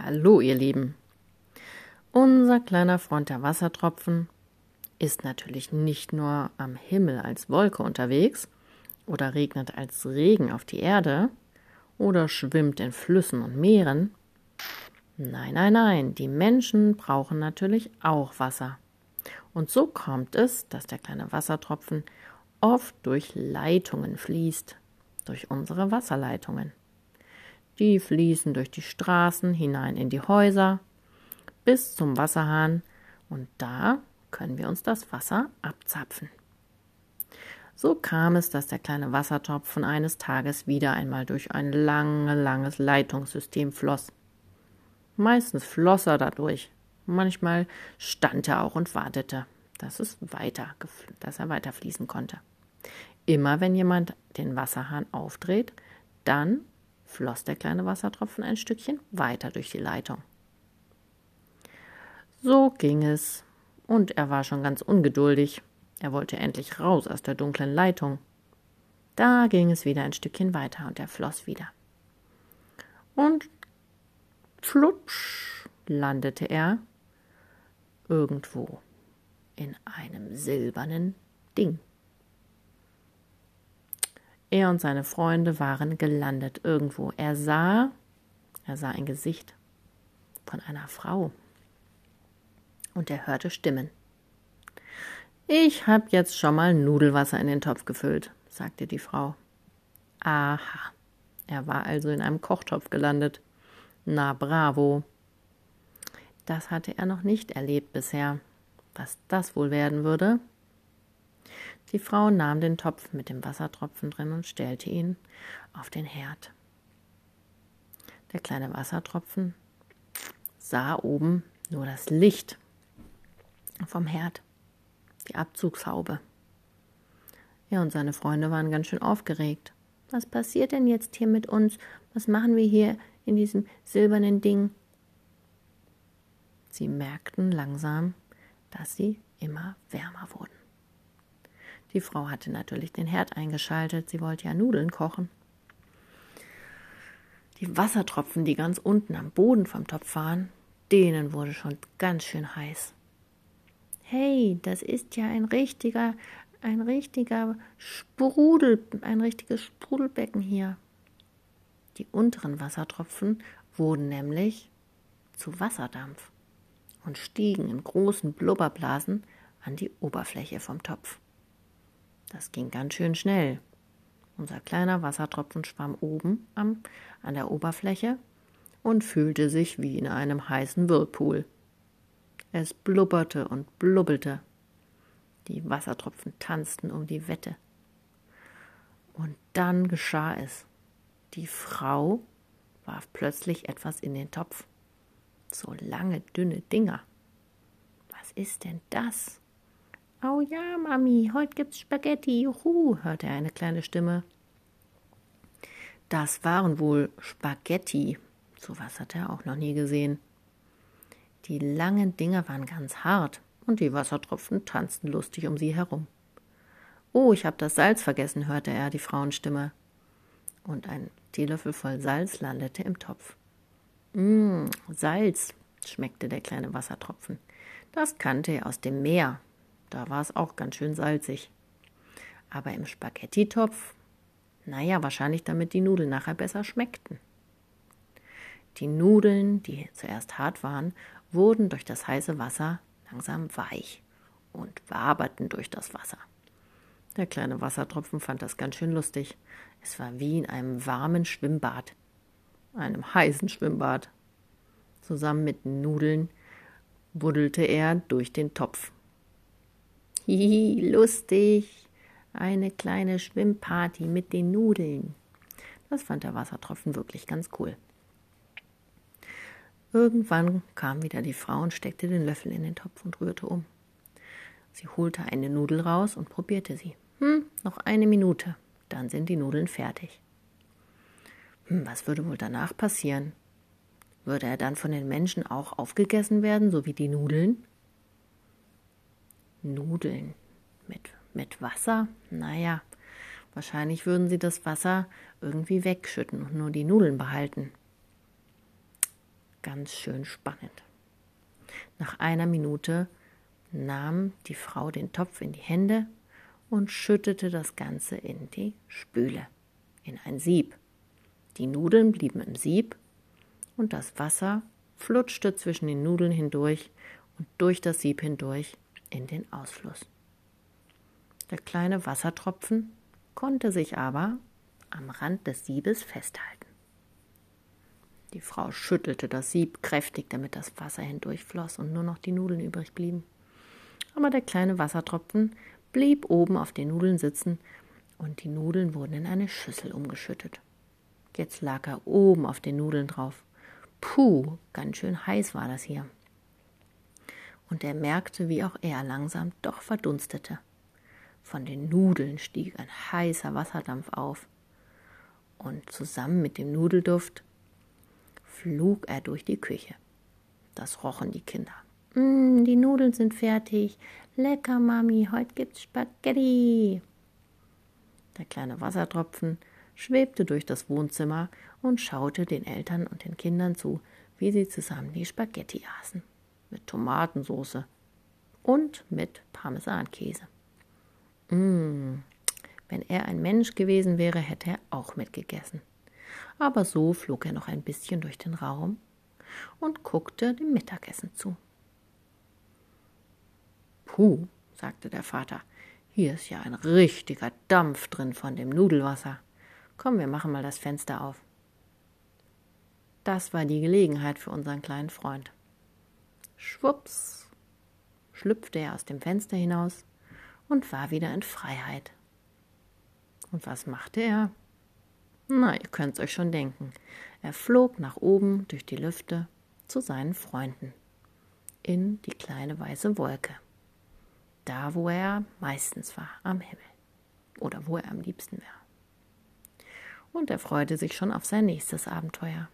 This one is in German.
Hallo, ihr Lieben. Unser kleiner Freund der Wassertropfen ist natürlich nicht nur am Himmel als Wolke unterwegs oder regnet als Regen auf die Erde oder schwimmt in Flüssen und Meeren. Nein, nein, nein, die Menschen brauchen natürlich auch Wasser. Und so kommt es, dass der kleine Wassertropfen oft durch Leitungen fließt, durch unsere Wasserleitungen. Die fließen durch die Straßen hinein in die Häuser bis zum Wasserhahn und da können wir uns das Wasser abzapfen. So kam es, dass der kleine Wassertropfen eines Tages wieder einmal durch ein langes, langes Leitungssystem floss. Meistens floss er dadurch, manchmal stand er auch und wartete, dass, es weiter, dass er weiter fließen konnte. Immer wenn jemand den Wasserhahn aufdreht, dann floss der kleine Wassertropfen ein Stückchen weiter durch die Leitung. So ging es, und er war schon ganz ungeduldig. Er wollte endlich raus aus der dunklen Leitung. Da ging es wieder ein Stückchen weiter und er floss wieder. Und flutsch landete er irgendwo in einem silbernen Ding. Er und seine Freunde waren gelandet irgendwo. Er sah, er sah ein Gesicht von einer Frau. Und er hörte Stimmen. Ich hab jetzt schon mal Nudelwasser in den Topf gefüllt, sagte die Frau. Aha, er war also in einem Kochtopf gelandet. Na bravo. Das hatte er noch nicht erlebt bisher. Was das wohl werden würde, die Frau nahm den Topf mit dem Wassertropfen drin und stellte ihn auf den Herd. Der kleine Wassertropfen sah oben nur das Licht vom Herd, die Abzugshaube. Er und seine Freunde waren ganz schön aufgeregt. Was passiert denn jetzt hier mit uns? Was machen wir hier in diesem silbernen Ding? Sie merkten langsam, dass sie immer wärmer wurden. Die Frau hatte natürlich den Herd eingeschaltet, sie wollte ja Nudeln kochen. Die Wassertropfen, die ganz unten am Boden vom Topf waren, denen wurde schon ganz schön heiß. Hey, das ist ja ein richtiger, ein richtiger Sprudel, ein richtiges Sprudelbecken hier. Die unteren Wassertropfen wurden nämlich zu Wasserdampf und stiegen in großen Blubberblasen an die Oberfläche vom Topf. Das ging ganz schön schnell. Unser kleiner Wassertropfen schwamm oben am, an der Oberfläche und fühlte sich wie in einem heißen Whirlpool. Es blubberte und blubbelte. Die Wassertropfen tanzten um die Wette. Und dann geschah es. Die Frau warf plötzlich etwas in den Topf. So lange, dünne Dinger. Was ist denn das? Oh ja, Mami, heute gibt's Spaghetti, juhu, hörte er eine kleine Stimme. Das waren wohl Spaghetti. So was hat er auch noch nie gesehen. Die langen Dinger waren ganz hart und die Wassertropfen tanzten lustig um sie herum. Oh, ich hab das Salz vergessen, hörte er die Frauenstimme. Und ein Teelöffel voll Salz landete im Topf. Mmm, Salz, schmeckte der kleine Wassertropfen. Das kannte er aus dem Meer. Da war es auch ganz schön salzig. Aber im Spaghetti-Topf, naja, wahrscheinlich damit die Nudeln nachher besser schmeckten. Die Nudeln, die zuerst hart waren, wurden durch das heiße Wasser langsam weich und waberten durch das Wasser. Der kleine Wassertropfen fand das ganz schön lustig. Es war wie in einem warmen Schwimmbad, einem heißen Schwimmbad. Zusammen mit Nudeln buddelte er durch den Topf. Lustig. Eine kleine Schwimmparty mit den Nudeln. Das fand der Wassertropfen wirklich ganz cool. Irgendwann kam wieder die Frau und steckte den Löffel in den Topf und rührte um. Sie holte eine Nudel raus und probierte sie. Hm, noch eine Minute, dann sind die Nudeln fertig. Hm, was würde wohl danach passieren? Würde er dann von den Menschen auch aufgegessen werden, so wie die Nudeln? Nudeln mit, mit Wasser? Naja, wahrscheinlich würden sie das Wasser irgendwie wegschütten und nur die Nudeln behalten. ganz schön spannend. Nach einer Minute nahm die Frau den Topf in die Hände und schüttete das Ganze in die Spüle, in ein Sieb. Die Nudeln blieben im Sieb und das Wasser flutschte zwischen den Nudeln hindurch und durch das Sieb hindurch in den Ausfluss. Der kleine Wassertropfen konnte sich aber am Rand des Siebes festhalten. Die Frau schüttelte das Sieb kräftig, damit das Wasser hindurchfloss und nur noch die Nudeln übrig blieben. Aber der kleine Wassertropfen blieb oben auf den Nudeln sitzen und die Nudeln wurden in eine Schüssel umgeschüttet. Jetzt lag er oben auf den Nudeln drauf. Puh, ganz schön heiß war das hier. Und er merkte, wie auch er langsam doch verdunstete. Von den Nudeln stieg ein heißer Wasserdampf auf. Und zusammen mit dem Nudelduft flog er durch die Küche. Das rochen die Kinder. Mm, die Nudeln sind fertig. Lecker, Mami, heute gibt's Spaghetti. Der kleine Wassertropfen schwebte durch das Wohnzimmer und schaute den Eltern und den Kindern zu, wie sie zusammen die Spaghetti aßen. Mit Tomatensoße und mit Parmesankäse. Mmh. Wenn er ein Mensch gewesen wäre, hätte er auch mitgegessen. Aber so flog er noch ein bisschen durch den Raum und guckte dem Mittagessen zu. Puh, sagte der Vater, hier ist ja ein richtiger Dampf drin von dem Nudelwasser. Komm, wir machen mal das Fenster auf. Das war die Gelegenheit für unseren kleinen Freund. Schwups schlüpfte er aus dem Fenster hinaus und war wieder in Freiheit. Und was machte er? Na, ihr könnt's euch schon denken. Er flog nach oben durch die Lüfte zu seinen Freunden. In die kleine weiße Wolke. Da, wo er meistens war, am Himmel. Oder wo er am liebsten wäre. Und er freute sich schon auf sein nächstes Abenteuer.